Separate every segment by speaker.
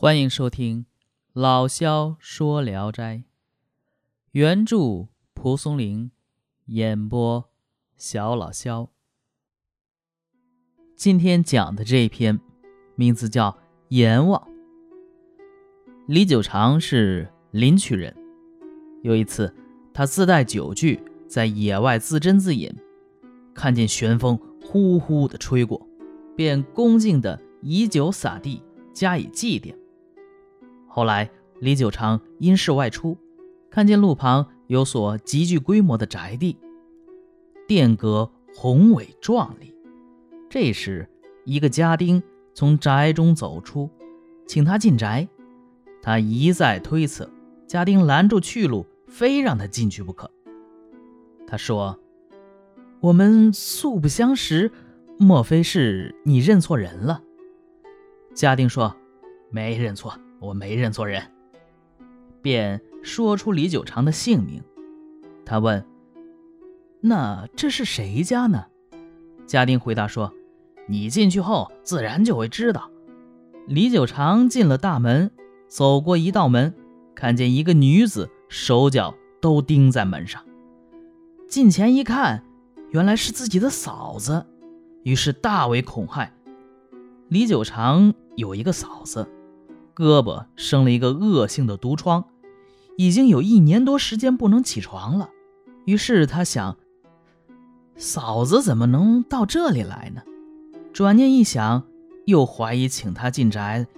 Speaker 1: 欢迎收听《老萧说聊斋》，原著蒲松龄，演播小老萧。今天讲的这篇名字叫《阎王》。李九长是临朐人，有一次他自带酒具在野外自斟自饮，看见旋风呼呼的吹过，便恭敬的以酒洒地，加以祭奠。后来，李九长因事外出，看见路旁有所极具规模的宅地，殿阁宏伟壮丽。这时，一个家丁从宅中走出，请他进宅。他一再推辞，家丁拦住去路，非让他进去不可。他说：“我们素不相识，莫非是你认错人了？”家丁说：“没认错。”我没认错人，便说出李九长的姓名。他问：“那这是谁家呢？”家丁回答说：“你进去后，自然就会知道。”李九长进了大门，走过一道门，看见一个女子手脚都钉在门上。近前一看，原来是自己的嫂子，于是大为恐骇。李九长有一个嫂子。胳膊生了一个恶性的毒疮，已经有一年多时间不能起床了。于是他想，嫂子怎么能到这里来呢？转念一想，又怀疑请他进宅，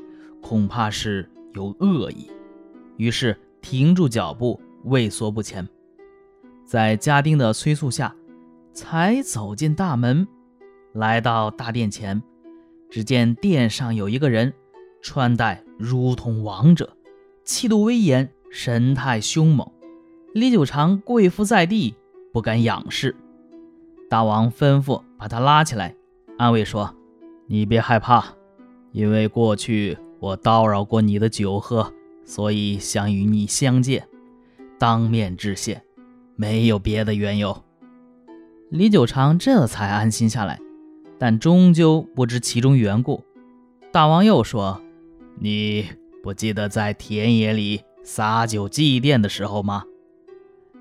Speaker 1: 恐怕是有恶意，于是停住脚步，畏缩不前。在家丁的催促下，才走进大门，来到大殿前，只见殿上有一个人。穿戴如同王者，气度威严，神态凶猛。李九长跪伏在地，不敢仰视。大王吩咐把他拉起来，安慰说：“你别害怕，因为过去我叨扰过你的酒喝，所以想与你相见，当面致谢，没有别的缘由。”李九长这才安心下来，但终究不知其中缘故。大王又说。你不记得在田野里撒酒祭奠的时候吗？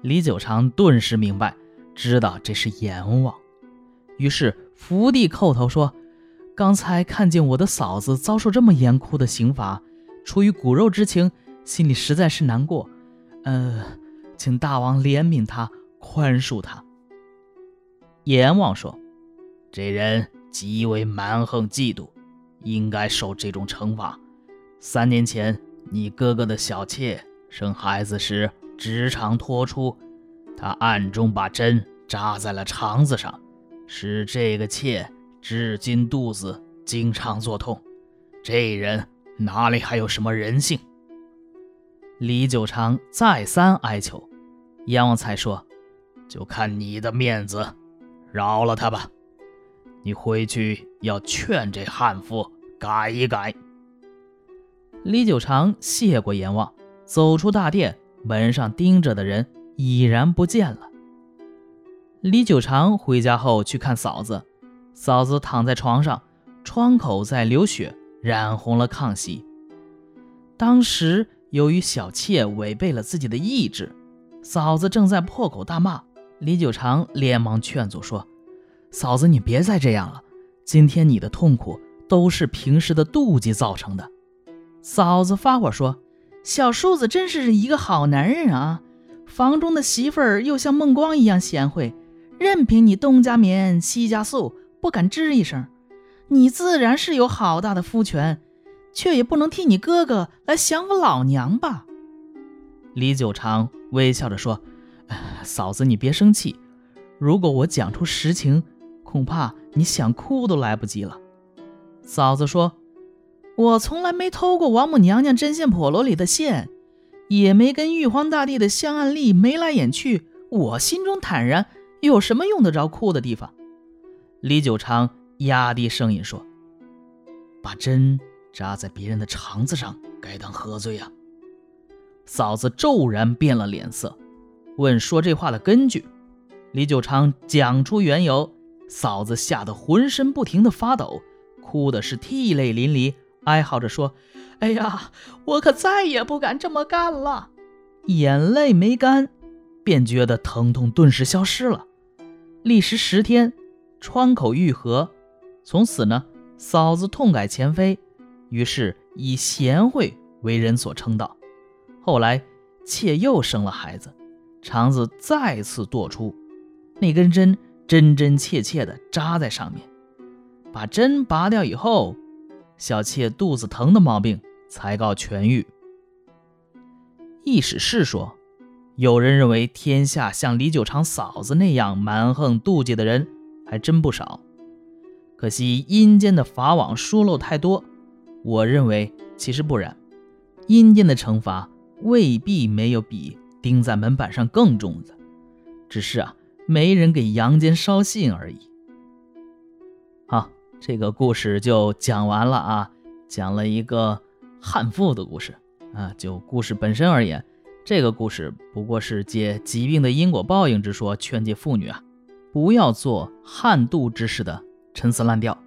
Speaker 1: 李九长顿时明白，知道这是阎王，于是伏地叩头说：“刚才看见我的嫂子遭受这么严酷的刑罚，出于骨肉之情，心里实在是难过。呃，请大王怜悯他，宽恕他。”阎王说：“这人极为蛮横嫉妒，应该受这种惩罚。”三年前，你哥哥的小妾生孩子时直肠脱出，他暗中把针扎在了肠子上，使这个妾至今肚子经常作痛。这人哪里还有什么人性？李九长再三哀求，阎王才说：“就看你的面子，饶了他吧。你回去要劝这悍妇改一改。”李九长谢过阎王，走出大殿，门上盯着的人已然不见了。李九长回家后去看嫂子，嫂子躺在床上，窗口在流血，染红了炕席。当时由于小妾违背了自己的意志，嫂子正在破口大骂。李九长连忙劝阻说：“嫂子，你别再这样了，今天你的痛苦都是平时的妒忌造成的。”嫂子发火说：“小叔子真是一个好男人啊，房中的媳妇儿又像孟光一样贤惠，任凭你东家棉西家素，不敢吱一声。你自然是有好大的夫权，却也不能替你哥哥来降服老娘吧？”李九长微笑着说：“ 嫂子，你别生气。如果我讲出实情，恐怕你想哭都来不及了。”嫂子说。我从来没偷过王母娘娘针线笸箩里的线，也没跟玉皇大帝的香案例眉来眼去。我心中坦然，有什么用得着哭的地方？李九长压低声音说：“把针扎在别人的肠子上，该当何罪啊？”嫂子骤然变了脸色，问说这话的根据。李九长讲出缘由，嫂子吓得浑身不停的发抖，哭的是涕泪淋漓。哀嚎着说：“
Speaker 2: 哎呀，我可再也不敢这么干了。
Speaker 1: 眼泪没干，便觉得疼痛顿时消失了。历时十天，创口愈合。从此呢，嫂子痛改前非，于是以贤惠为人所称道。后来，妾又生了孩子，肠子再次堕出，那根针真真切切地扎在上面。把针拔掉以后，小妾肚子疼的毛病才告痊愈。易史是说，有人认为天下像李九长嫂子那样蛮横妒忌的人还真不少，可惜阴间的法网疏漏太多。我认为其实不然，阴间的惩罚未必没有比钉在门板上更重的，只是啊，没人给阳间捎信而已。这个故事就讲完了啊，讲了一个悍妇的故事啊。就故事本身而言，这个故事不过是借疾病的因果报应之说，劝诫妇女啊，不要做悍妒之事的陈词滥调。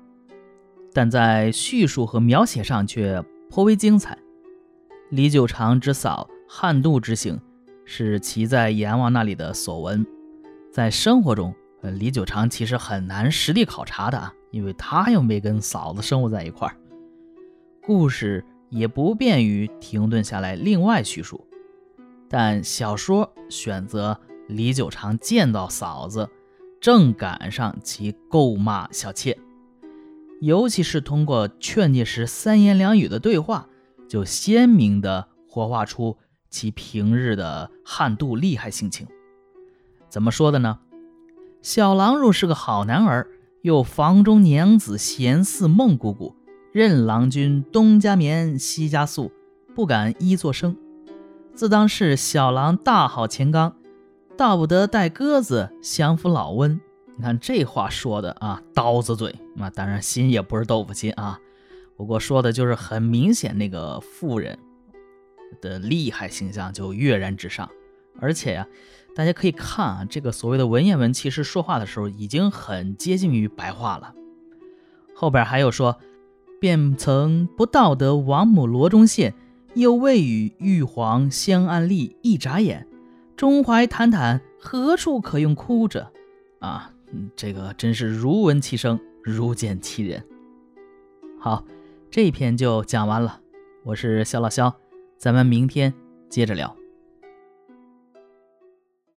Speaker 1: 但在叙述和描写上却颇为精彩。李九长之嫂悍妒之行，是其在阎王那里的所闻。在生活中，呃，李九长其实很难实地考察的啊。因为他又没跟嫂子生活在一块儿，故事也不便于停顿下来另外叙述。但小说选择李九长见到嫂子，正赶上其够骂小妾，尤其是通过劝诫时三言两语的对话，就鲜明地活化出其平日的悍妒厉害性情。怎么说的呢？小郎若是个好男儿。又房中娘子闲似梦姑姑，任郎君东家眠西家宿，不敢一作声。自当是小郎大好前纲，道不得带鸽子降服老温。你看这话说的啊，刀子嘴。那当然心也不是豆腐心啊，不过说的就是很明显，那个妇人的厉害形象就跃然纸上，而且呀。大家可以看啊，这个所谓的文言文，其实说话的时候已经很接近于白话了。后边还有说，便曾不道德王母罗中现，又未与玉皇相安立一眨眼，中怀坦坦，何处可用哭者？啊，这个真是如闻其声，如见其人。好，这一篇就讲完了。我是肖老肖，咱们明天接着聊。